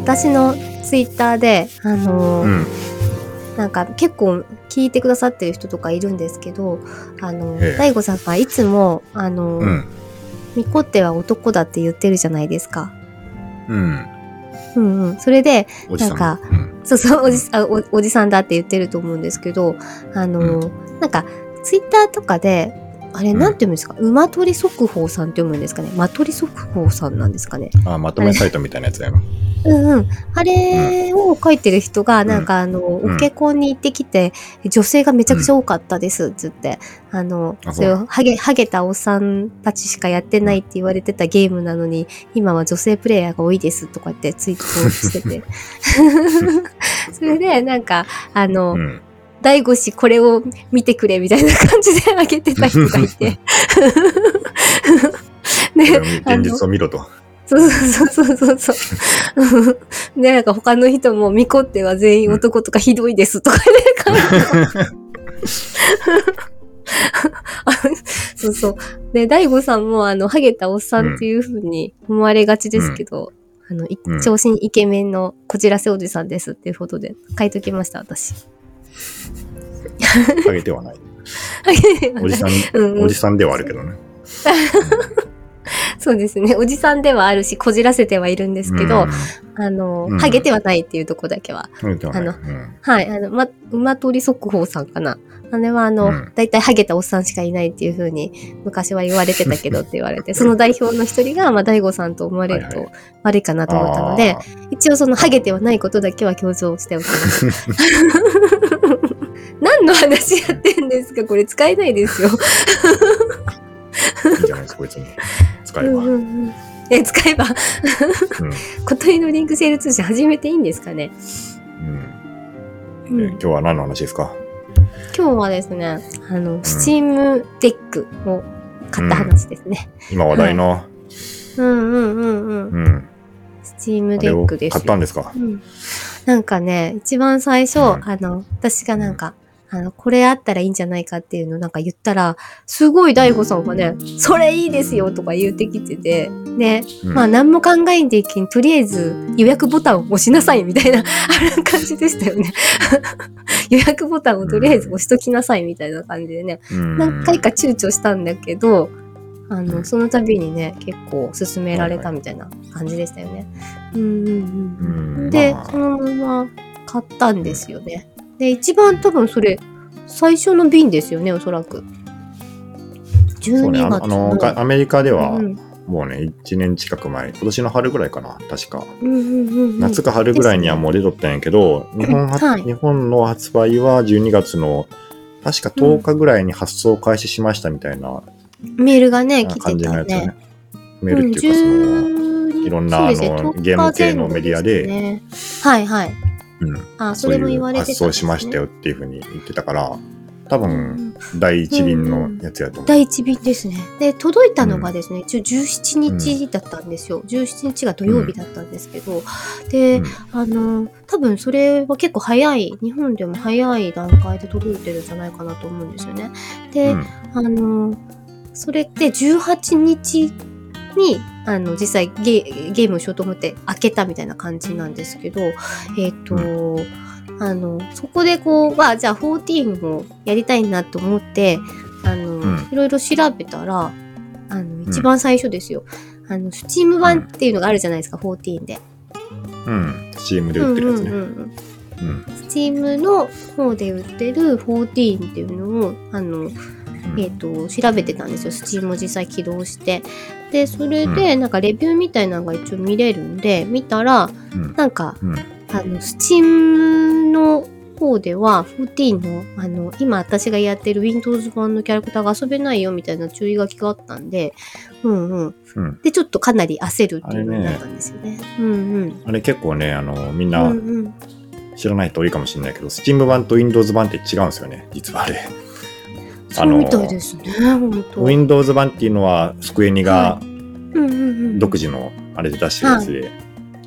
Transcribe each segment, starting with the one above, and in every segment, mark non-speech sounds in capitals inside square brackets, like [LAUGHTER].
か私のツイッターで、あのーうん。なんか結構聞いてくださってる人とかいるんですけど、あのええ、大悟さんがいつも、あの、うん。ミコっては男だって言ってるじゃないですか。うん。うんうん。それで。なんかうん。そうそう、おじあおおじさんだって言ってると思うんですけど、あの、なんか、ツイッターとかで、あれ、うんなんて読むんですか、馬取速報さんって読むんですかね？馬取速報さんなんですかね？あ、まとめサイトみたいなやつやろ。うんうん。あれを書いてる人が、なんかあの、んお結婚に行ってきて、女性がめちゃくちゃ多かったです、つって。あの、あそういう、ハゲ、ハゲたおっさんたちしかやってないって言われてたゲームなのに、今は女性プレイヤーが多いです、とかってツイートしてて。[LAUGHS] [LAUGHS] それで、なんか、あの、うん。大悟氏これを見てくれみたいな感じであげてた人がいて。[LAUGHS] ね、あの現実を見ろと。そうそうそうそうそう。[LAUGHS] で、なんか他の人も、ミコっては全員男とかひどいですとかね、書いてあそうそう。で、大悟さんも、あの、ハゲたおっさんっていう風に思われがちですけど、あの、いうん長身イケメンのこちらせおじさんですっていうことで書いときました、私。[LAUGHS] ハゲてはない。おじさん、おじさんではあるけどね。[LAUGHS] そうですね。おじさんではあるし、こじらせてはいるんですけど、あの、うんハゲてはないっていうとこだけは。あのうんはい。あの、ま、馬取速報さんかな。あれはあの、うんだいたいハゲたおっさんしかいないっていう風に昔は言われてたけどって言われて、その代表の一人が、まあ、大悟さんと思われるはいと悪いかなと思ったので、あ一応そのハゲてはないことだけは強調しておきます。[LAUGHS] 何の話やってんですか？これ使えないですよ。ーいいんじゃないですか、別に。使えば。うんうんえ、使えば、小鳥のリンクシェル通信始めていいんですかね、うん今日は何の話ですか？今日はですね、あの、 Steam Deck を買った話ですね。今話題の、うんうんうんうん。うん。 Steam Deck ですよ。買ったんですか？うん。なんかね、一番最初、うんあの、私がなんか、あの、これあったらいいんじゃないかっていうのをなんか言ったら、すごい大悟さんがね、それいいですよとか言ってきてて、で、うんまあ何も考えんでいきに、とりあえず予約ボタンを押しなさいみたいな、あの感じでしたよね。[LAUGHS] 予約ボタンをとりあえず押しときなさいみたいな感じでね、うん何回か躊躇したんだけど、あの、うんその度にね、結構勧められたみたいな感じでしたよね。うんうんうん。うんで、まあそのまま買ったんですよね。で、一番多分それ、最初の便ですよね、おそらく。12そうね、あの月あのがアメリカではうんもうね、1年近く前、今年の春ぐらいかな、確か。夏か春ぐらいにはもう出とったんやけど、日本ははい日本の発売は12月の、確か10日ぐらいに発送開始しましたみたいなメールがね、来感てたねね。。メールっていうか、その、のいろんなあのゲーム系のメディアではいはい。うん、あ、それも言われてたう発送しましたよっていうふうに言ってたから、多分、第一便のやつやと思う。第一便ですね。で、届いたのがですね、一応17日だったんですよ。17日が土曜日だったんですけど、で、うんあの、多分それは結構早い、日本でも早い段階で届いてるんじゃないかなと思うんですよね。で、うんあの、それって18日に、あの、実際ゲゲームをしようと思って開けたみたいな感じなんですけど、えっ、と、あの、そこでこう、あ、じゃあ14もやりたいなと思って、あの、うんいろいろ調べたら、あの、一番最初ですよ。あの、スチーム版っていうのがあるじゃないですか、14で。うん。チームで売ってるやつね。うんうんうんうんうん。スチームの方で売ってる14っていうのを、あの、えっ、と、調べてたんですよ。スチームを実際起動して。で、それで、なんかレビューみたいなのが一応見れるんで、見たら、うん。なんか、うん。あの、スチームの方では、14の、あの、今私がやってる Windows 版のキャラクターが遊べないよみたいな注意書きがあったんで、うんうん。うん。で、ちょっとかなり焦るっていうのになったんですよね。うんうん。あれ結構ね、あの、みんうなんうん。知らない人多いかもしれないけど、スチーム版と Windows 版って違うんですよね、実はあれ。そうみたいですね、本当。Windows 版っていうのは、スクエニが。独自のあれで出してるやつで、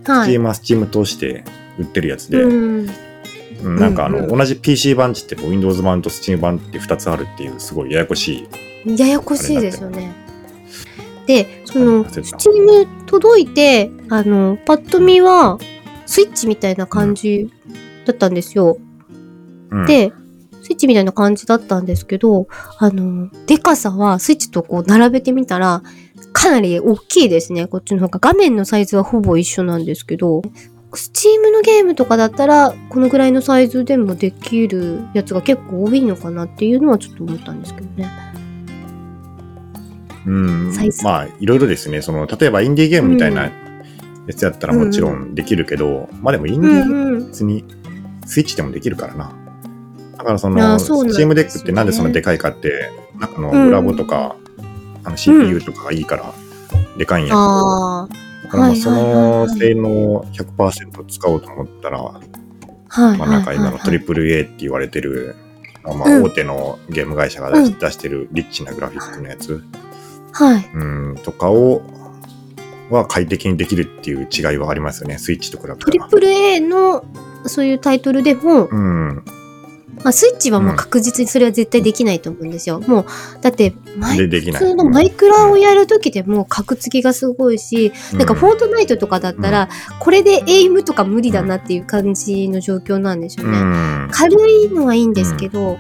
はい。Steam は Steam 通して売ってるやつで、うん。うんなんかあの、うんうん同じ PC 版って言っても Windows 版と Steam 版って2つあるっていう、すごいややこしい。ややこしいですよね。で、その、焦ったスチーム届いて、あの、パッと見は、スイッチみたいな感じだったんですよ。うん、で、スイッチみたいな感じだったんですけど、あの、でかさはスイッチとこう並べてみたら、かなり大きいですね。こっちの方が。画面のサイズはほぼ一緒なんですけど、スチームのゲームとかだったら、このぐらいのサイズでもできるやつが結構多いのかなっていうのはちょっと思ったんですけどね。うんまあ、いろいろですね。その、例えばインディーゲームみたいなやつやったらもちろんできるけど、まあでもインディー。別にスイッチでもできるからな。だからそあの、ーそね。 Steam Deck ってなんでそんなでかいかって、中のグラボとか、あの CPU とかがいいから、でかいんやけど、あだからまあその性能100%使おうと思ったら、あ、はい。まあなんか今の AAA って言われてる、まあうん。大手のゲーム会社が出し,、うん出してるリッチなグラフィックのやつ、はい。うん、とかを、は快適にできるっていう違いはありますよね、スイッチと比べたら。トリプル A のそういうタイトルでも、うん。まあ、スイッチはもう確実にそれは絶対できないと思うんですよ。もう、だって、マ。普通のマイクラをやるときでも格付きがすごいし、なんかフォートナイトとかだったら、これでエイムとか無理だなっていう感じの状況なんですようね。ん。軽いのはいいんですけど、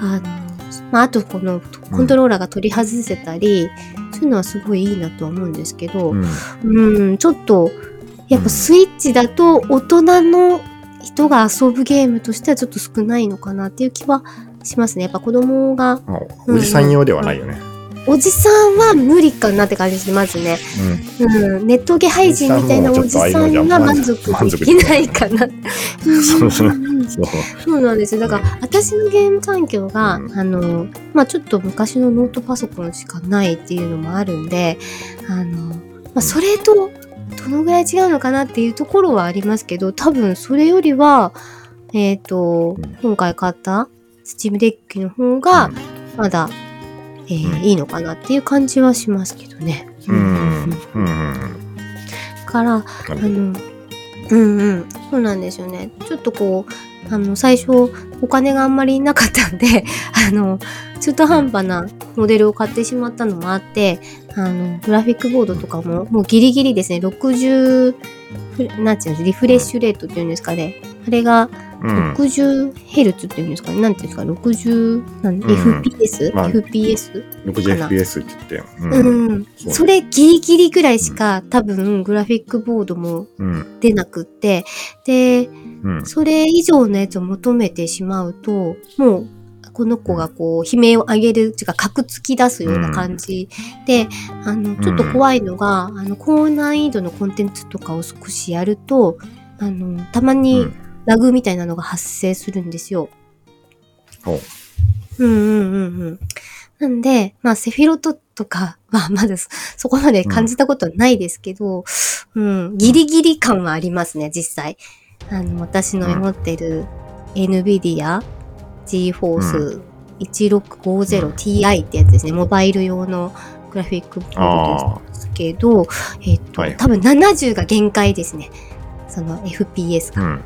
あの、まあ、あとこのコントローラーが取り外せたり、そういうのはすごいいいなとは思うんですけど、うんうん、ちょっと、やっぱスイッチだと大人の人が遊ぶゲームとしてはちょっと少ないのかなっていう気はしますね。やっぱ子供が、まあおじさん用ではないよね。おじさんは無理かなって感じですね、まずね。うん、ネットゲ配信みたいなおじさんが満足できないかな。[LAUGHS] そうなんですよ。だから、私のゲーム環境が、うんあの、まあちょっと昔のノートパソコンしかないっていうのもあるんで、あの、まあそれと、どのぐらい違うのかなっていうところはありますけど、多分それよりは、えっ、とうん、今回買ったスチームデッキの方が、まだ、えーうんいいのかなっていう感じはしますけどね。うん。うん。うん。から、あの、うんうん、そうなんですよね。ちょっとこう、あの、最初、お金があんまりなかったんで、[LAUGHS] あの、中途半端なモデルを買ってしまったのもあって、あの、グラフィックボードとかも、もうギリギリですね、60、なんていうんですリフレッシュレートっていうんですかね。あれがうん。60Hz っていうんですかね。なんていうんですか、60、なんん FPS?、まあ FPS? 60fps って言って。う。うんん。それギリギリぐらいしか、多分グラフィックボードもうん。出なくって、で、うん。それ以上のやつを求めてしまうと、もう、この子がこう、悲鳴を上げる、っていうか、カクつき出すような感じで、あの、ちょっと怖いのが、あの、高難易度のコンテンツとかを少しやると、あの、たまうにんラグみたいなのが発生するんですよ。ほううんうんうんうん。なんで、まあ、セフィロトとかは、まだそそこまで感じたことはないですけど、うん、ギリギリ感はありますね、実際。あの、私の持ってる NVIDIA GeForce 1650Ti ってやつですね。モバイル用のグラフィックボードですけど、えっと、はい多分70が限界ですね。その FPS が。うん。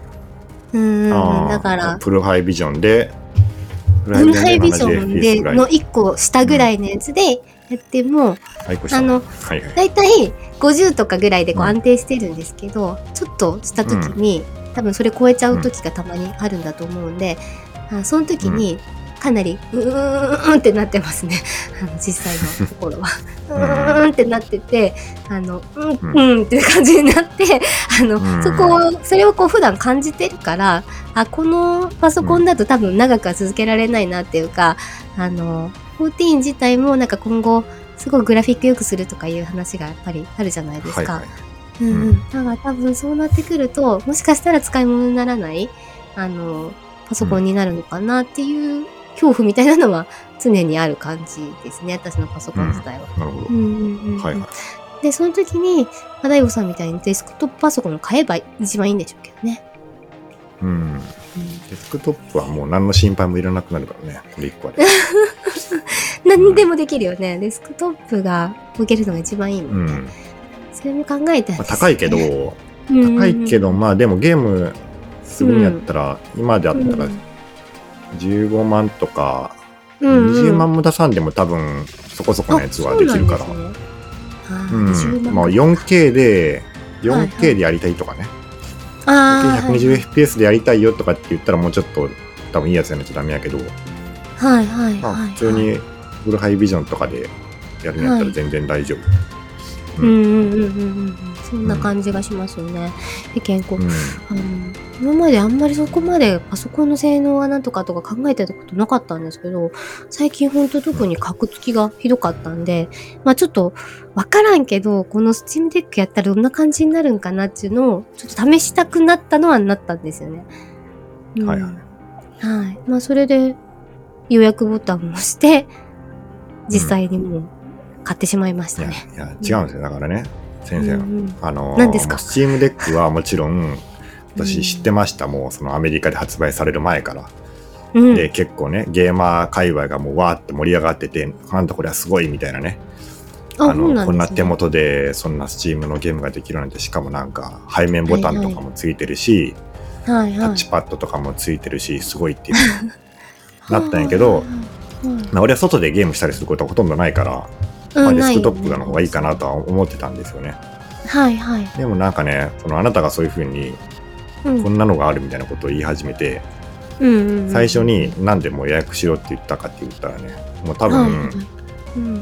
うん、だから、フルハイビジョンで、フフルハイビジョン 70fps での1個下ぐらいのやつでやっても、うしたあの、はいはい。だいたい50とかぐらいでこううん安定してるんですけど、ちょっとした時に、多分それ超えちゃう時がたまにあるんだと思うんで、あその時にかなりうーんってなってますね。[LAUGHS] あの実際のところは。[LAUGHS] うーんってなってて、あの、うん、ううんって感じになって、[LAUGHS] あの、うんそこを、それをこう普段感じてるから、あ、このパソコンだと多分長くは続けられないなっていうか、あの、14自体もなんか今後、すごいグラフィック良くするとかいう話がやっぱりあるじゃないですか。はいはい。うんうん。だから多分そうなってくると、もしかしたら使い物にならない、あの、パソコンになるのかなっていう恐怖みたいなのは常にある感じですね、私のパソコン自体は。なるほどう。んうんうんはいはい。で、その時に、まあ、大悟さんみたいにデスクトップパソコンを買えば一番いいんでしょうけどね。うん。デスクトップはもう何の心配もいらなくなるからね。これ一個あれ。[LAUGHS] 何でもできるよね。デスクトップが置けるのが一番いいも。うんん。それも考えて、まあ、高いけど、うん高いけど、まあでもゲームするんやったら、今であったらうん15万とか、うんうん20万も出さんでも多分そこそこのやつはできるから。うねあうんー20万まあ 4K で、はいはい 4K でやりたいとかね。ああ。120fps でやりたいよとかって言ったらもうちょっと多分いいやつやらなきゃダメやけど、はいはいまあはい。普通にフルハイビジョンとかでやるんやったら全然大丈夫。うんうんうんうんうん。そんな感じがしますよね。で、健康。うんあの今まであんまりそこまでパソコンの性能がなんとかとか考えてたことなかったんですけど、最近ほんと特にカクつきがひどかったんで、まあちょっとわからんけど、この Steam Deck やったらどんな感じになるんかなっていうのをちょっと試したくなったのはなったんですよね。うんはいはいはい。まあそれで予約ボタンを押して、実際にもう買ってしまいましたね。いや違うんですよだからね先生、うんうん。あの何ですか？ Steam Deck はもちろん [LAUGHS] 私知ってました、もうそのアメリカで発売される前から、うん。で結構ねゲーマー界隈がもうわーって盛り上がっててなんだこれはすごいみたいなね。あのね。こんな手元でそんなスチームのゲームができるなんてしかもなんか背面ボタンとかもついてるし、はいはい。タッチパッドとかもついてるしすごいっていう [LAUGHS] なったんやけど、うんまあ俺は外でゲームしたりすることはほとんどないから、うんまあ、デスクトップの方がいいかなとは思ってたんですよね。はいはい。でもなんかね、そのあなたがそういう風にうん。こんなのがあるみたいなことを言い始めて、うんうんうん。最初になんでもう予約しろって言ったかって言ったらね、もう多分、はいはいうん。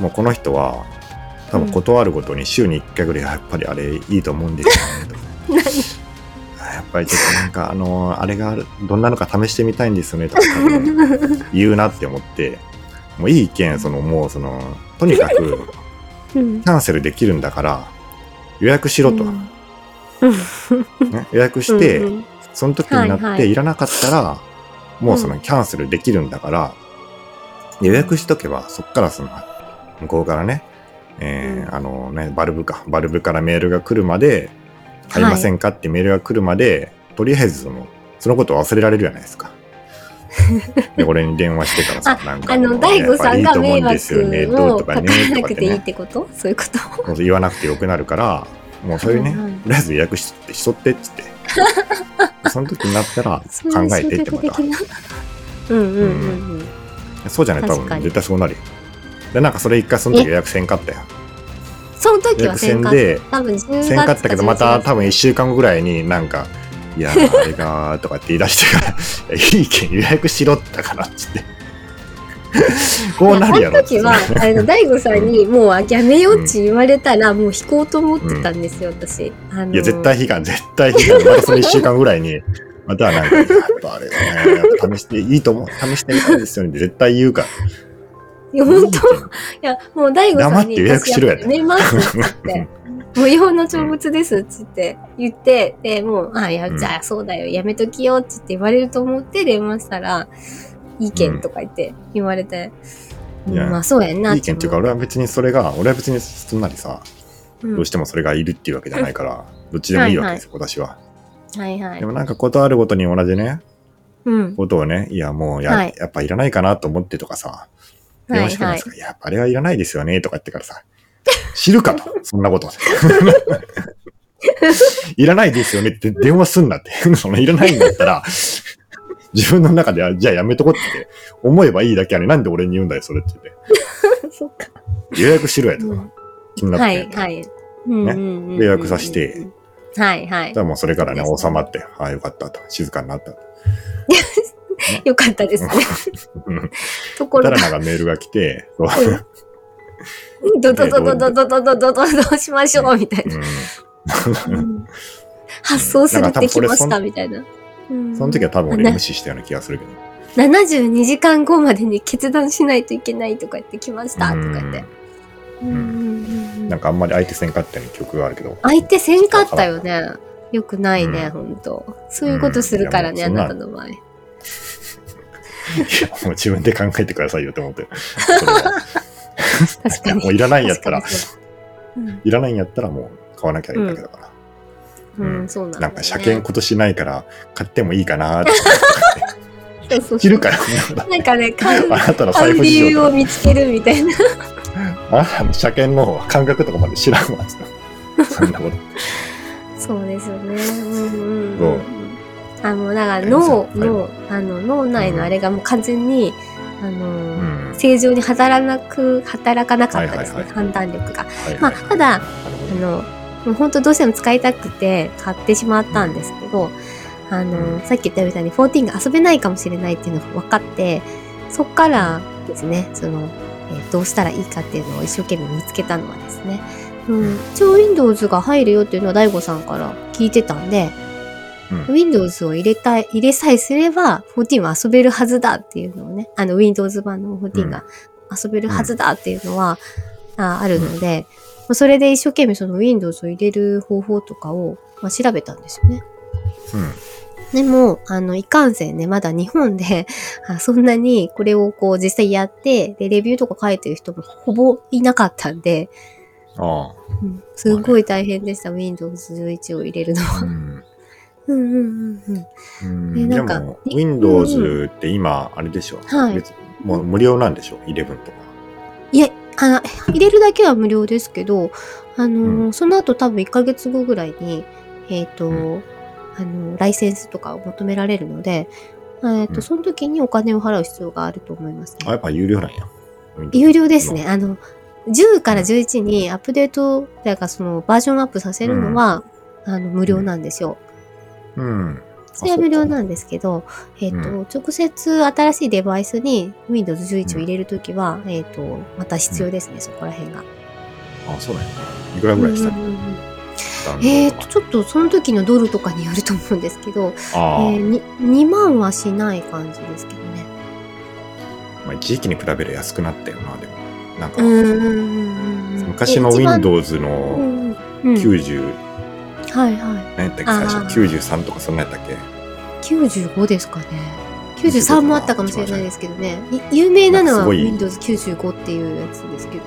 もうこの人は多分断るごとに週に1回ぐらいやっぱりあれいいと思うんですよね。[LAUGHS] とか。やっぱりちょっとなんかあのあれがあるどんなのか試してみたいんですよねとか多分言うなって思ってもういい意見そのもうそのとにかくうん。キャンセルできるんだから予約しろと、うん。[LAUGHS] ね予約して、うんうん。その時になって、はいはい。いらなかったら、もうそのキャンセルできるんだから、予約しとけば、そっからその、向こうからね、えーうん。あのね、バルブか、バルブからメールが来るまで、買いませんかってメールが来るまで、とりあえずその、そのことを忘れられるじゃないですか。で、俺に電話してからさ、なんかあの、大悟さんが迷惑をかどうとからなくていいってこと？そういうこと？言わなくてよくなるから、もうそういうね、とりあえず予約ししとってっつって。[LAUGHS] その時になったら考えてってまた。そうんうんうんうん。そうじゃない多分絶対そうなるよ。で、なんかそれ一回その時予約せんかったよ。その時はせんか多分10月せんかったけど、また多分11 1週間後ぐらいになんか、いやー、あれがーとかって言い出してから、[LAUGHS] いやいいけん予約しろってからっつって。[LAUGHS] こうなるやろっつってその時は、あの、大悟さんに、もう、あやめようって言われたら、もう引こうと思ってたんですよ、私。あのいや、絶対悲願、絶対悲願。またその1週間ぐらいに、またなんか、やっぱあれだね、やっぱ試していいと思う、試してみたいですよねって絶対言うから。いや、本当いや、もう大悟さんに、黙って予約しろや私やめますって。無用の長物ですっつって言って、で、もう、あ、いや、うんじゃあそうだよ、やめときよっつって言われると思って電話したら、いいけんとか言って言われて、いやまあそうやんな。いいけんっていうか、俺は別にそれが、俺は別にすんなりさ、うんどうしてもそれがいるっていうわけじゃないから、どっちでもいいわけですよ、私は。はいはいで。もなんか断るごとに同じね、うん。ことをね、いやもうや,、はいやっぱいらないかなと思ってとかさ、電はいはい話してくるんです。か、いや、やっぱあれはいらないですよね、とか言ってからさ、知るかと、そんなこと。[LAUGHS] いらないですよねって電話すんなって。[LAUGHS] そのいらないんだったら、自分の中では、じゃあやめとこって思えばいいだけあれ、なんで俺に言うんだよ、それって言って。[LAUGHS] そっか。予約しろやとかうん、気になって。はいはい。うんうんうんうん予約させて。はいはいじゃ。あもうそれからね、収まって、ああ、よかったと、静かになったと。よかったですね。うんところがたら、なんかメールが来て、そうドドドドドドドドドドどうしましょうみたいな。発送するってきましたみたいな。その時は多分俺無視したような気がするけど。72時間後までに決断しないといけないとか言ってきましたとか言って。なんかあんまり相手せんかったような記憶があるけど。相手せんかったよね。よくないね、うんほんと。そういうことするからね、あなたの場合。いやもう自分で考えてくださいよって思って。[LAUGHS] 確かに。もういらないんやったらういらないんやったらもう買わなきゃいいだけだから。うん、うん、そうなんだ、ね。なんか車検今年ないから買ってもいいかなとか [LAUGHS] そうそう知るから、なんかね、[LAUGHS] 買う、あなたの財布理由を見つけるみたいな。あなたの車検の感覚とかまで知らんわ。そんなこと。そうですよね。うんうん、そううん。あの、だからえ脳の、あの、脳内のあれがもう完全に、あの、うん。正常に働かなく、働かなかったですね、はいはいはい判断力が。はいはいまあ、ただ、あの、もう本当どうしても使いたくて買ってしまったんですけど、あの、さっき言ったみたいに14が遊べないかもしれないっていうのが分かって、そっからですね、その、えーどうしたらいいかっていうのを一生懸命見つけたのはですね、うん、一応 Windows が入るよっていうのは DAIGO さんから聞いてたんで、うん Windows を入れたい、入れさえすれば14は遊べるはずだっていうのをね、あの Windows 版の14が遊べるはずだっていうのは、ああるので、まあそれで一生懸命その Windows を入れる方法とかを、まあ、調べたんですよね。うん。でも、あの、いかんせんね、まだ日本で、[LAUGHS] あそんなにこれをこう実際やって、で、レビューとか書いてる人もほぼいなかったんで、あうんすごい大変でした、Windows 11を入れるのあ。は。うん。うんうんうんうん。うんでなんかでも、Windows って今、あれでしょ？はい別もう無料なんでしょ ?11 とか。いえ、あの、[LAUGHS] 入れるだけは無料ですけど、あのーうその後多分1ヶ月後ぐらいに、えっ、と、うんあの、ライセンスとかを求められるので、えっ、と、うんその時にお金を払う必要があると思いますあ、ね。やっぱ有料なんや。有料ですね。あの、10から11にアップデート、だからそのバージョンアップさせるのは、あの、無料なんですよ。うん。それは無料あなんですけど、えっ、と、う直接新しいデバイスに Windows 11を入れるときは、えっ、と、また必要ですね、そこら辺が。あ、そうなんや。いくらぐらいした？えっ、と、ちょっとその時のドルとかによると思うんですけど、えー、に2万はしない感じですけどね。まあ、一時期に比べる安くなったよな、でも。なんか、うん。昔の Windows うのんうんうん90、はいはい。何やったっけ、最初93とかそんなんやったっけ？95ですかね。93もあったかもしれないですけどね。い有名なのはなんかすごい Windows 95っていうやつですけど。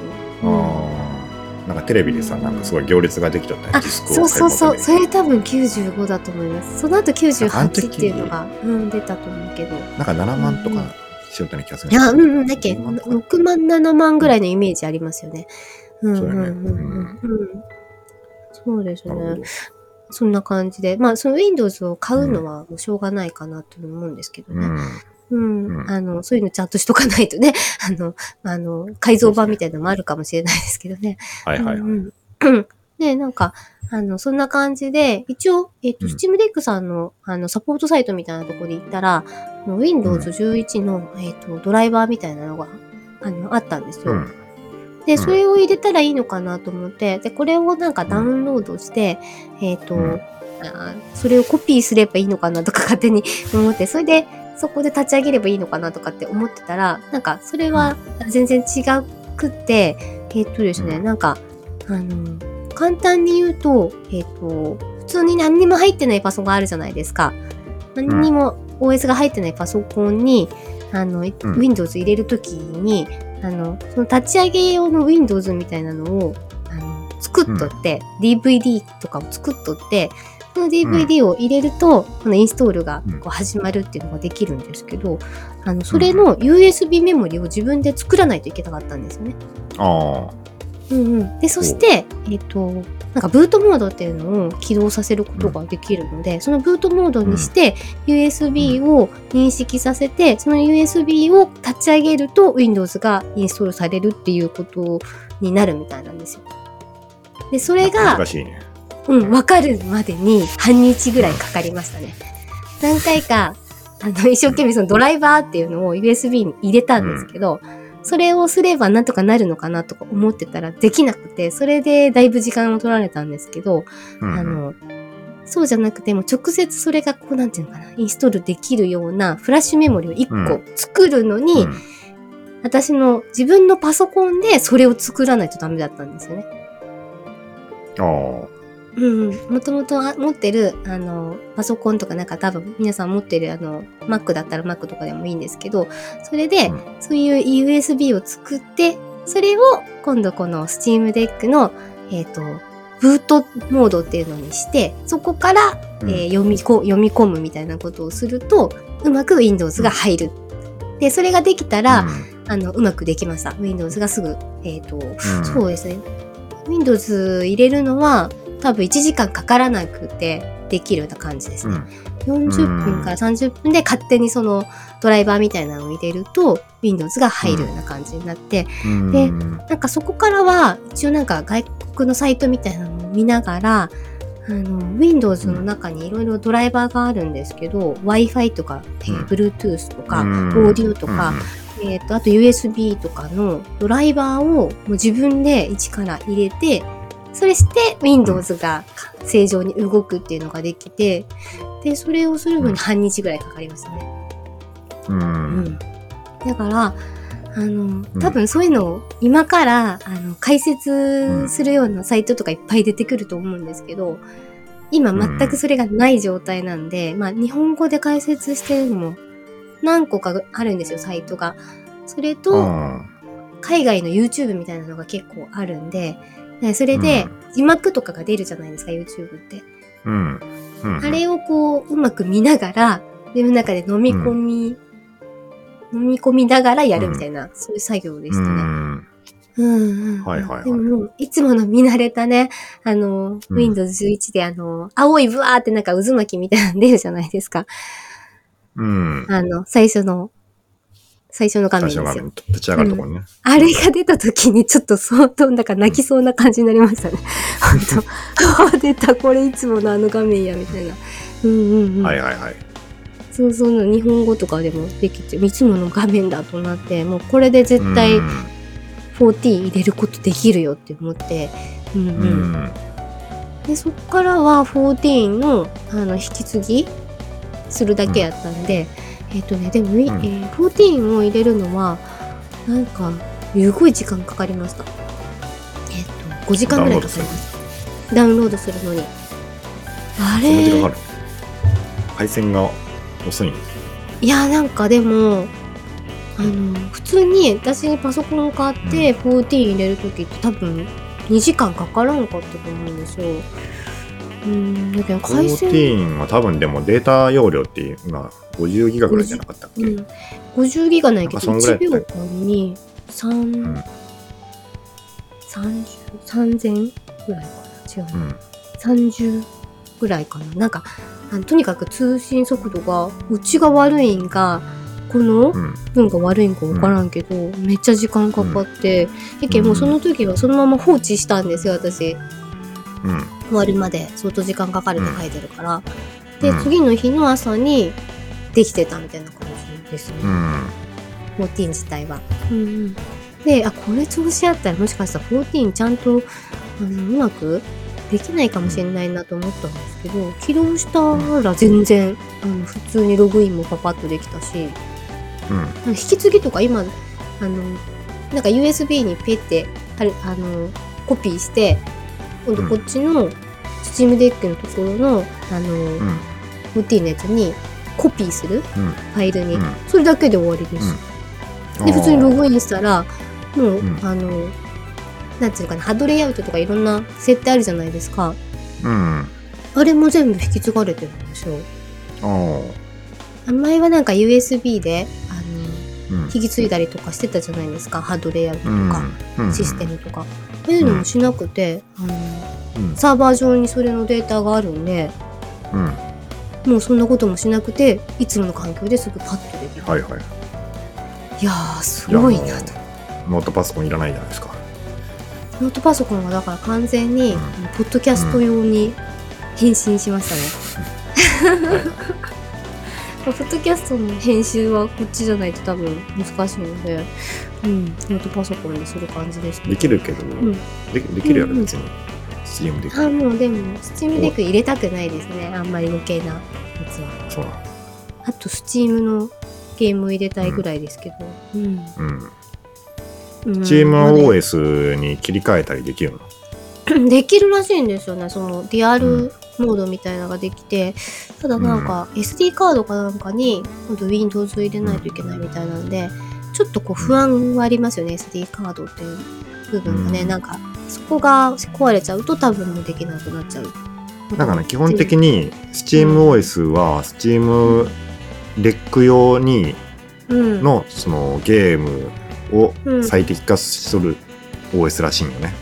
なんかテレビでさ、なんかすごい行列ができとったディスクをそうそうそう。それ多分95だと思います。その後なんかあの98時っていうのが、うん、出たと思うけど。なんか7万とかしよったような気がするいや、うんうん、だっけ、10万とか6万、7万ぐらいのイメージありますよね。うんうんうんそうんうん。そうですね。そんな感じで。まあ、その Windows を買うのはもうしょうがないかなと思うんですけどね。うん。うん。うんあの、そういうのちゃんとしとかないとね。[LAUGHS] あの、あの、改造版みたいなのもあるかもしれないですけどね。はいはいはい。うんうん [CLEARS THROAT] で、なんか、あの、そんな感じで、一応、えっ、と、うん Steam Deck さんの、あの、サポートサイトみたいなところで行ったら、Windows 11の、えっ、と、ドライバーみたいなのが、あの、あったんですよ。うん。で、うん。それを入れたらいいのかなと思って、で、これをなんかダウンロードして、えっ、と、うん。あそれをコピーすればいいのかなとか [LAUGHS] 勝手に [LAUGHS] 思って、それで、そこで立ち上げればいいのかなとかって思ってたら、なんか、それは全然違くって、えっ、とですね、うん。なんか、あの、簡単に言うと、えっ、と、普通に何にも入ってないパソコンあるじゃないですか。何にも OS が入ってないパソコンに、あの、いうん。Windows 入れるときに、あの、その立ち上げ用の Windows みたいなのを、あの、作っとって、DVD とかを作っとって、その DVD を入れると、このインストールがこう始まるっていうのができるんですけど、あの、それの USB メモリを自分で作らないといけなかったんですよね。あうんうん。で、そして、えっ、と、なんかブートモードっていうのを起動させることができるので、そのブートモードにして、USB を認識させて、その USB を立ち上げると Windows がインストールされるっていうことになるみたいなんですよ。で、そあ。れがね。うん、わかるまでに半日ぐらいかかりましたね。何回か、あの、一生懸命そのドライバーっていうのを USB に入れたんですけど、それをすればなんとかなるのかなとか思ってたらできなくて、それでだいぶ時間を取られたんですけど、うんあの、そうじゃなくても直接それがこうなんていうのかな、インストールできるようなフラッシュメモリを1個作るのに、うん私の自分のパソコンでそれを作らないとダメだったんですよね。ああ。うん、もともと持ってる、あの、パソコンとかなんか多分皆さん持ってるあの、Mac だったら Mac とかでもいいんですけど、それで、うんそういう USB を作って、それを今度この Steam Deck の、えっ、と、ブートモードっていうのにして、そこから、うんえー読みこ読み込むみたいなことをすると、うまく Windows が入る。で、それができたら、あの、うまくできました。Windows がすぐ、えっ、と、うんそうですね。Windows 入れるのは多分1時間かからなくてできるような感じですね。うん。40分から30分で勝手にそのドライバーみたいなのを入れると Windows が入るような感じになって、うん。でなんかそこからは一応なんか外国のサイトみたいなのを見ながら、あの、Windows の中にいろいろドライバーがあるんですけど、Wi-Fi とか、えーうん Bluetooth とか、うんオーディオとか、えっ、と、あと USB とかのドライバーをもう自分で一から入れて、それして Windows が正常に動くっていうのができて、で、それをするのに半日ぐらいかかりましたね。うん。う。うんん。だから、あの、多分そういうのを今から、あの、解説するようなサイトとかいっぱい出てくると思うんですけど、今全くそれがない状態なんで、まあ日本語で解説してるのも何個かあるんですよ、サイトが。それうと、ん。海外の YouTube みたいなのが結構あるんで、でそれで字幕とかが出るじゃないですか、YouTube って。うん。うん。あれをこう、うまく見ながら、自分の中で飲み込み、飲み込みながらやるみたいな、そういう作業でしたね。うん。うんうん。はいはいはいでももう、いつもの見慣れたね、あの、うん Windows 11であの、青いブワーってなんか渦巻きみたいなの出るじゃないですか。うん。あの、最初の、最初の画面ですよ。最初の画面、立ち上がるところね。あれが出た時にちょっと相当、なんか泣きそうな感じになりましたね。[LAUGHS] 本当あ、出た、これいつものあの画面や、みたいな。うんうんうん。はいはいはい。そうそうの日本語とかでもできて、いつもの画面だとなって、もうこれで絶対うん14入れることできるよって思って、うんううん。ん。で、そっからは14の、あの、引き継ぎするだけやったんで、えっ、とね、でも、いうんえー14を入れるのは、なんか、すごい時間かかりました。えっ、と、5時間ぐらいかかりました。ダウンロードするのに。あれ？配線が遅いんいや、なんかでも、あの、普通に私パソコン買って14入れるときって多分2時間かからんかったと思うんですよ。うん、だけど回線、14は多分でもデータ容量って今50ギガぐらいじゃなかったっけ、うん、50ギガないけどなんかそんぐらい1秒間に3、ん。30 3000ぐらいかな？違うな、うん。30ぐらいかな。なんかあのとにかく通信速度がうちが悪いんかこのうん。分が悪いんか分からんけど、めっちゃ時間かかって、やけんもうその時はそのまま放置したんですよ私。うん。終わるまで相当時間かかるって書いてるから、で、うん。次の日の朝にできてたみたいな感じですね、うん。14自体は。うんうん、で、あ、これ調子あったらもしかしたら14ちゃんとあのうまくできないかもしれないなと思ったんですけど、起動したら全然あの普通にログインもパパッとできたし、うん。引き継ぎとか今、あの、なんか USB にペってある、あの、コピーして、今度こっちの Steam デックのところの、あの、うん。14のやつにコピーするうん。ファイルに、うん。それだけで終わりです。で、普通にログインしたら、もう、うん。あの、なんていうのかな、 HUD レイアウトとかいろんな設定あるじゃないですか。うん。あれも全部引き継がれてるんですよ。前はなんか USB で、あの、うん。引き継いだりとかしてたじゃないですか、ハードレイアウトとうん。か、うん。システムとか。そういうのもしなくて、あの、うん。サーバー上にそれのデータがあるんで、うんもうそんなこともしなくて、いつもの環境ですぐパッとできる。はいはい。いやー、すごいなと。ノートパソコンいらないじゃないですか。ノートパソコンはだから完全に、ポッドキャスト用に変身しましたね。はい [LAUGHS] ポッドキャストの編集はこっちじゃないと多分難しいので、うん、ノートパソコンでする感じです、できるけど、ん。でできるやろ別に CM できあ、るもうでも、スチームデック入れたくないですね。あんまり余計なやつは。そうなあと、スチームのゲームを入れたいぐらいですけど。うん。うんうん CMOS に切り替えたりできるの？できるらしいんですよね。その、リアルモードみたいなのができて、ただなんか、SD カードかなんかに、今度 Windows を入れないといけないみたいなんで、ちょっとこう不安はありますよね、SD カードっていう部分がね。うんなんか、そこが壊れちゃうと多分もうできなくなっちゃう。だから基本的に SteamOS は Steam Deck 用にうん、のそのゲームをうん最適化する OS らしいんよね。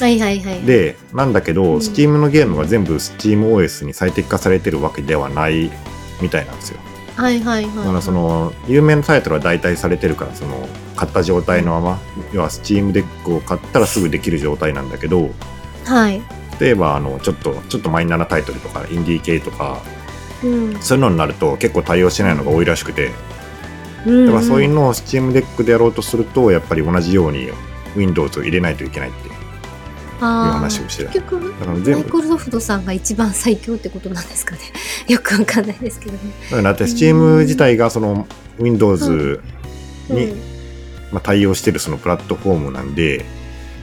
はいはいはい。で、なんだけど、うん Steam のゲームが全部 SteamOS に最適化されてるわけではないみたいなんですよ。はいはいはい。だからその有名なタイトルは最適化されてるからその買った状態のまま要は Steam デックを買ったらすぐできる状態なんだけどはい。例えばあのちょっとちょっとマイナーなタイトルとかインディー系とかうん。そういうのになると結構対応してないのが多いらしくてうんだからそういうのを Steam デックでやろうとするとやっぱり同じように Windows を入れないといけないっていう話をしてた結局、マだから全部イクロソフトさんが一番最強ってことなんですかね。[LAUGHS] よくわかんないですけどね。だからだって Steam 自体がその Windows に、うんまあ、対応してるそのプラットフォームなんで。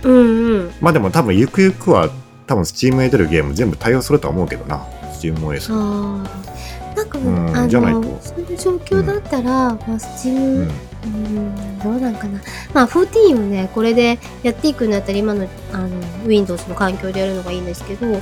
うんうん。まあでも多分ゆくゆくは多分 Steam へ出るゲーム全部対応するとは思うけどな。SteamOS ああ。なんか、うんあじゃないと。の、そういう状況だったら、まあ、スチーム、うん。うん、どうなんかな。まあ、14をね、これでやっていくんだったら、今の、あの、Windows の環境でやるのがいいんですけど、あの、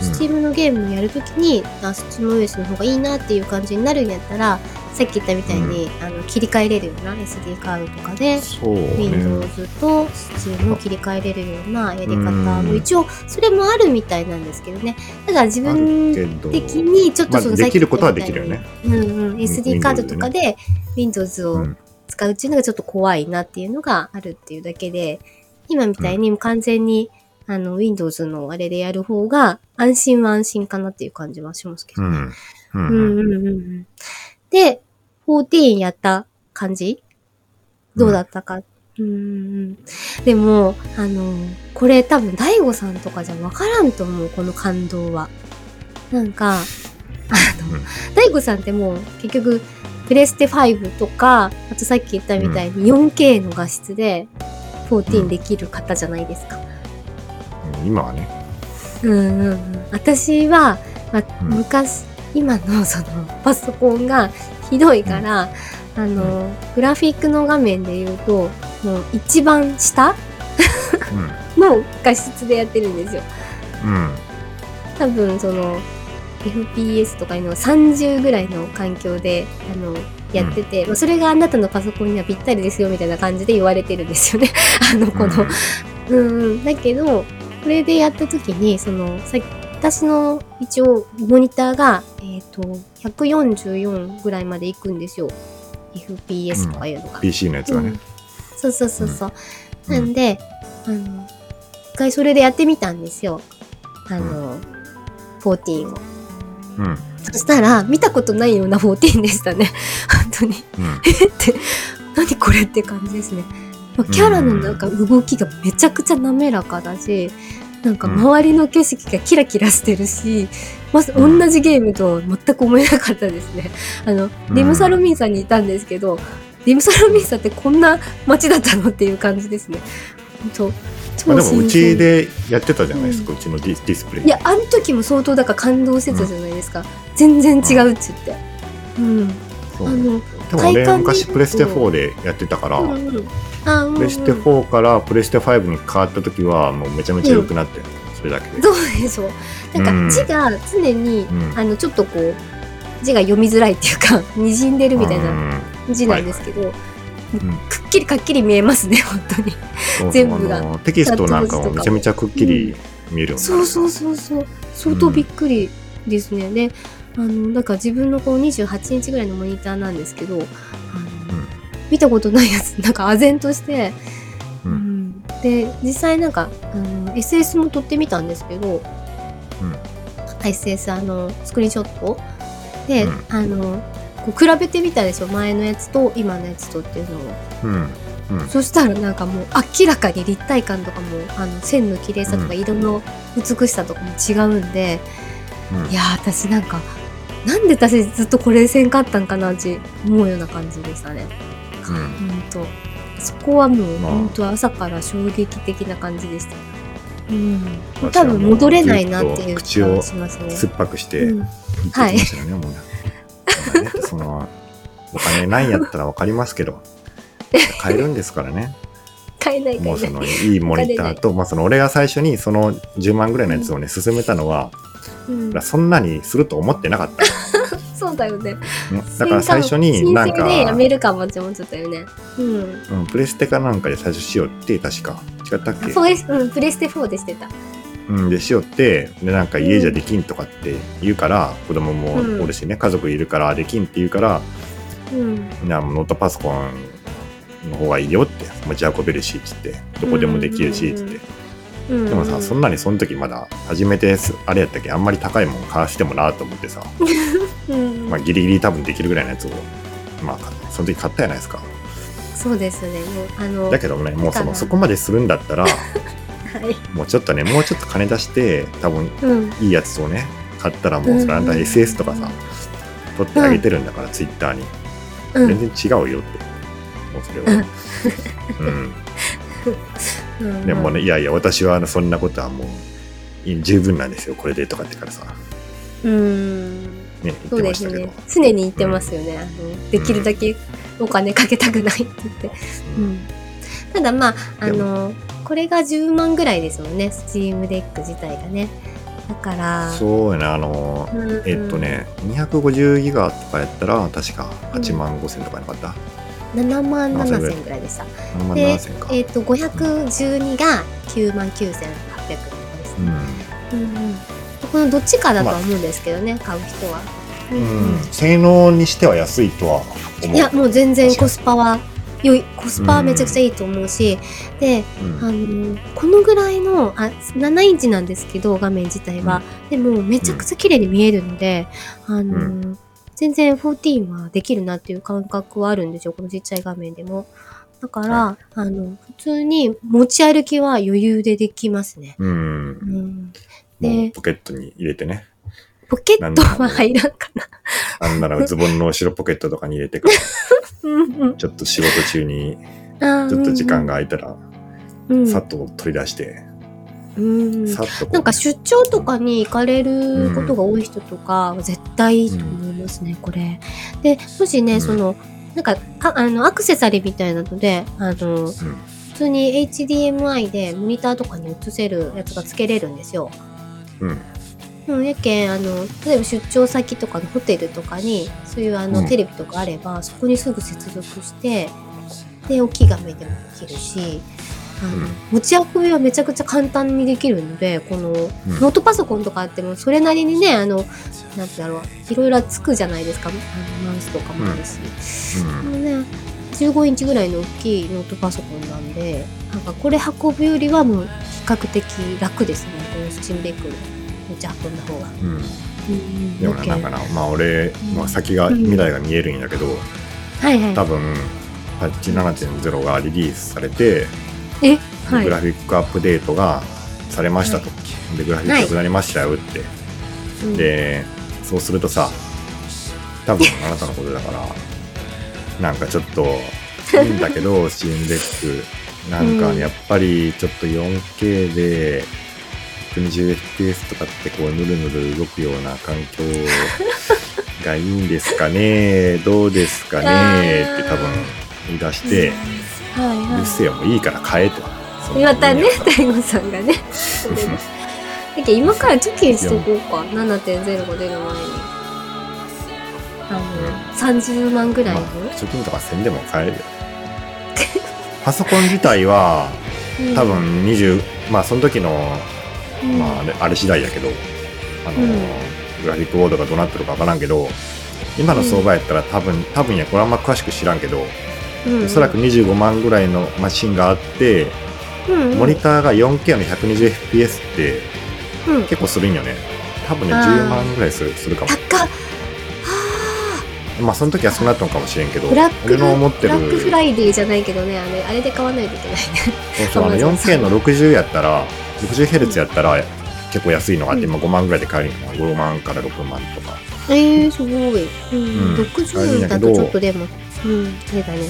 Steam のゲームをやるときに、あ、SteamOS の方がいいなっていう感じになるんやったら、さっき言ったみたいに、あの、切り替えれるような SD カードとかで、そうね Windows と Steam を切り替えれるようなやり方もうん一応それもあるみたいなんですけどね。だから自あ分的にちょっまあとそのさっきできることは言ったみたいにできるよね。うんうん。SD カードとかで Windows をうん使うっていうのがちょっと怖いなっていうのがあるっていうだけで、今みたいに完全にあの Windows のあれでやる方が安心は安心かなっていう感じはしますけどね。うん。ううんんうんうんうん。で、14やった感じ？どうだったか？うんうんうん。でも、あの、これ多分、大悟さんとかじゃわからんと思う、この感動は。なんか、あの、うん大悟さんってもう結局、プレステ5とか、あとさっき言ったみたいに 4K の画質で14できる方じゃないですか。うん今はね。うんうんうん、私は、ま昔今のそのパソコンがひどいから、あのグラフィックの画面で言うともう一番下の画質でやってるんですよ。うん。うん。多分その FPS とかいうのを30ぐらいの環境であのやってて、まあそれがあなたのパソコンにはぴったりですよみたいな感じで言われてるんですよね。[LAUGHS] あのこの、うんうん、だけどこれでやった時にそのさ私の一応モニターが、えっと144ぐらいまで行くんですよ FPS とかいうのが。PC のやつがねうん。そうそうそうそう。うんなんであの一回それでやってみたんですよあの、14を。うん。そしたら見たことないような14でしたね [LAUGHS] 本当に。うん。え？って何これって感じですね。まあキャラのなんか動きがめちゃくちゃ滑らかだし、なんか周りの景色がキラキラしてるし、まずうん同じゲームとは全く思えなかったですね。あの、リムサロミンサにいたんですけど、リムサロミンサってこんな街だったのっていう感じですね。本当超まあでもうちでやってたじゃないですか、うちのディスプレイ。いや、あの時も相当だから感動してたじゃないですか。全然違うっちって。うん。そうあの、でも昔プレステ4でやってたから、うんうんあうんうん。プレステ4からプレステ5に変わった時はもうめちゃめちゃ良くなってる、それだけで。そうでしょ。なんか字が常に、うん。あのちょっとこう字が読みづらいっていうか [LAUGHS] 滲んでるみたいなな字なんですけど、うん。くっきりかっきり見えますね [LAUGHS] 本当に。全部が。テキストなんかもめちゃめちゃくっきり見えるようになるそうそうそうそう。相当びっくりですね。であのだから自分のこう28インチぐらいのモニターなんですけどあの、うん見たことないやつなんか唖然として、うん。うん。で実際なんかあの SS も撮ってみたんですけど、SS あのスクリーンショット。で、うん。あのこう比べてみたでしょ前のやつと今のやつとっていうのを。うん。うん。そしたらなんかもう明らかに立体感とかもあの線の綺麗さとかうん。色の美しさとかも違うんで、うん。いやー私なんかなんで私ずっとこれせんかったんかなって思うような感じでしたね。うん。ほんとそこはもうまあ。本当朝から衝撃的な感じでした。うん、多分戻れないなっていう気がしますね。酸っぱくしてうん。言ってきましたよね、もうねそのお金ないんやったらわかりますけど。買えるんですからね。[LAUGHS] 買えない買えない。もうそのいいモニターと、まあ、その俺が最初にその10万ぐらいのやつをね勧めたのは、うん、そんなにすると思ってなかった。[LAUGHS] そうだよね。うん。だから最初になんか、やめるかもって思っちゃったよね。うん。うん、プレステかなんかで最初しようって確か。違ったっけ？プレスうん、プレステ4でしてた。うん、でしよってでなんか家じゃできんとかって言うから、子供もうん。おるしね。家族いるからできんって言うからうん。なノートパソコンの方がいいよって持ち運べるしっつってどこでもできるしっつって、うん。でもさ、そんなにその時まだ初めてすあれやったっけあんまり高いもん買わしてもなと思ってさ、[LAUGHS] うん。まあ、ギリギリ多分できるぐらいのやつをまあその時買ったじゃないですか。そうですね。もうあのだけどねもうそのそこまでするんだったらはい。もうちょっとねもうちょっと金出して多分うん。いいやつをね買ったらもうそれあんたうん SS とかさ取ってあげてるんだから、ツイッターに。うん。全然違うよって。もうそれは。[LAUGHS] うんうん。でもねいやいや私はあのそんなことはもうい十分なんですよこれでとかってからさ。うん。ね言っそうですてましたけど。ね。常に言ってますよね、あのできるだけお金かけたくないって言って、うん、ただまああのこれが10万ぐらいですもんね Steam Deck 自体がね。だからそうやねあのうん。えっとね250ギガとかやったら確か8万5千とかなかった、7万7 7000千。ぐらいでした。7万で7千か、えっ、と512が9万9800円です。ね、うんうん。このどっちかだとは思うんですけどね、買う人は、うん。うんうん。性能にしては安いとは思う。いやもう全然コスパは良いコスパはめちゃくちゃいいと思うし、でうん。あのこのぐらいのあ7インチなんですけど画面自体は、でもめちゃくちゃ綺麗に見えるので、あのう全然14はできるなっていう感覚はあるんですよこのちっちゃい画面でも。だから、あの普通に持ち歩きは余裕でできますね、うん。うん、でポケットに入れてね。ポケットは入らんかな。[LAUGHS] なんならズボンの後ろポケットとかに入れてくるちょっと仕事中にちょっと時間が空いたらうん。さっと取り出してうん。さっとこう。なんか出張とかに行かれることが多い人とかは絶対いいと思いますね、これ。で、もしね、うん。その、なんかああのアクセサリーみたいなので、あの、普通に HDMI でモニターとかに映せるやつがつけれるんですよ。うん。うん、やけん、あの、例えば出張先とかのホテルとかに、そういうあの、うん。テレビとかあれば、そこにすぐ接続して、で、大きい画面でもできるし、あの、うん。持ち運びはめちゃくちゃ簡単にできるので、この、うん。ノートパソコンとかあっても、それなりにね、あの、なんてだろう、いろいろつくじゃないですか、あのマウスとかもあるし。うん。このね、15インチぐらいの大きいノートパソコンなんで、なんかこれ運ぶよりはもう比較的楽ですね、この Steam Deck 持ち運んだ方が。うん。うん。でもねなんかなまあ俺、まあ、先がうん未来が見えるんやけどはいはい。多分パッチ7.0がリリースされて、えはい。グ。ラフィックアップデートがされましたと、でグラフィック良くなりましたよって、うんでそうするとさ多分あなたのことだからなんかちょっといいんだけど [LAUGHS] Steam デックなんかうんやっぱりちょっと 4K で 120fps とかってこうぬるぬる動くような環境がいいんですかねどうですかねって多分言い出して、[LAUGHS] はいはい。うるせえよもういいから買えと。またね大悟さんがね。[LAUGHS] だけど今からチェキしとこうか。7.0が出る前に。あの、30万ぐらいの。まあ、貯金とかせんでも買えるよ。パソコン自体はうん多、分20、まあその時の、うんまああれあれ次第やけど、あの、うんグラフィックボードがどうなってるかわからんけど、今の相場やったら多分、多分や、これあんま詳しく知らんけど、うんおそらく25万ぐらいのマシンがあって、うんうん。モニターが 4K の 120fps ってうん。結構するんよね。多分ね、あー。10万ぐらいするするかも。まあその時は少なかったのかもしれんけど、俺の持ってるブラックフライデーじゃないけどね、あれ、あれで買わないといけないね。[LAUGHS] そうそうあの Amazon さん 4K の60やったら 60Hz やったら結構安いのがあって、うん。今5万ぐらいで買えるのかな。5万から6万とか。えー、すごい。うん。うん。60だとちょっとでも、うん、ね、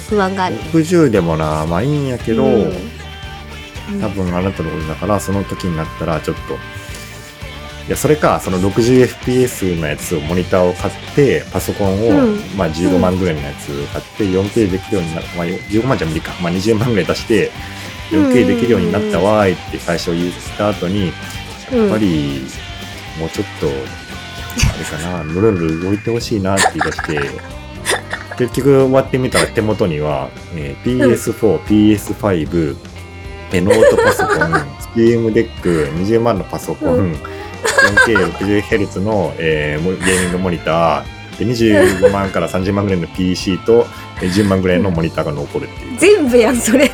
不安がある。ね。60でもなまあいいんやけど、うん。多分あなたのことだからその時になったらちょっといやそれかその 60fps のやつをモニターを買ってパソコンを、うん。まあ15万ぐらいのやつ買って 4K できるようになる、まあ、15万じゃ無理か、まあ、20万ぐらい出して 4K できるようになったわーいって最初言った後に、うん。やっぱりもうちょっとあれかなぬるぬる動いてほしいなって言い出して結局終わってみたら手元には、えー PS4、PS5 えノートパソコン [LAUGHS] Steam デック20万のパソコン、うん。4K60Hz の、えーモゲーミングモニターで25万から30万ぐらいの PC とえー10万ぐらいのモニターが残るっていう。全部やん、それ。ね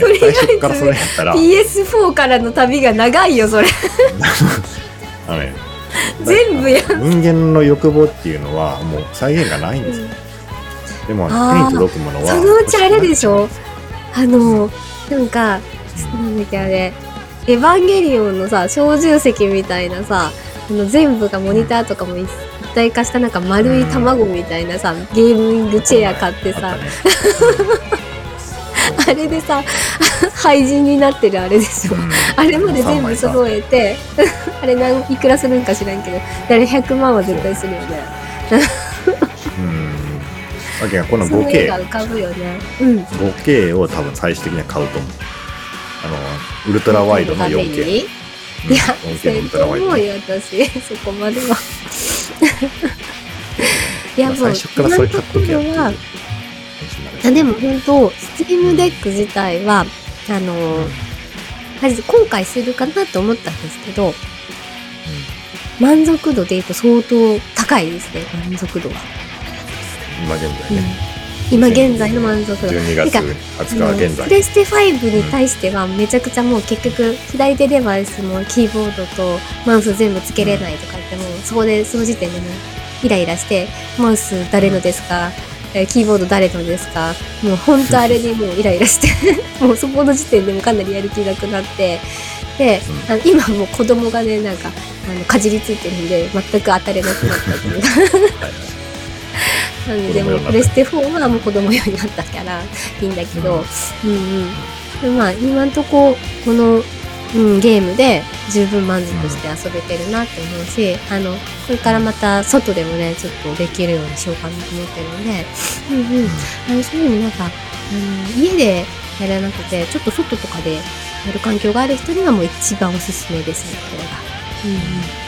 とりあえず最初からそれやったら。PS4 からの旅が長いよそれ。[LAUGHS] あのね全部や人間の欲望っていうのはもう再現がないんですよ、でもあー手に届くものはそのうちあれでしょ？あのなんかなんだっけあれ。エヴァンゲリオンのさ小重石みたいなさあの全部がモニターとかも一体化したなんか丸い卵みたいなさゲーミングチェア買ってさ。ねあれでさ廃人になってるあれでしょうん。あれまで全部揃えて [LAUGHS] あれなんいくらするんか知らんけどあれ100万は絶対するよね。うん。だけどこのその絵 5K が浮かぶよね。うん。5K を多分最終的には買うと思う。あのウルトラワイドの 4K いや、うん。4K のウそうルトラワイド。ね思うよ、私。そこまでは。いや、もう、最初からそれ買っとけよやでも本当、 Steam Deck 自体は、あの、マジで後悔するかなと思ったんですけど、満足度で言うと相当高いですね、満足度は。今現在ね、今現在の満足度。12月なんか20日は現在プレステ5に対してはめちゃくちゃもう結局左手デバイスもキーボードとマウス全部つけれないとか言ってもそこでその時点でもうイライラしてマウス誰のですかえーキーボード誰のですか？もう本当あれにもうイライラして [LAUGHS] もうそこの時点でもかなりやる気なくなってで、うあの今もう子供がねなんかあのかじりついてるんで全く当たれなくなったっていう。か [LAUGHS] なのでもうプレステ4はもう子供用になったからいいんだけど、うんうん。でまあ今んとここの、うん、ゲームで十分満足して遊べてるなって思うし、あのこれからまた外でもねちょっとできるようにしようかなと思ってるので、うんうん、あのそういうのなんか、うん、家でやらなくてちょっと外とかでやる環境がある人にはもう一番おすすめですねこれが。うんうん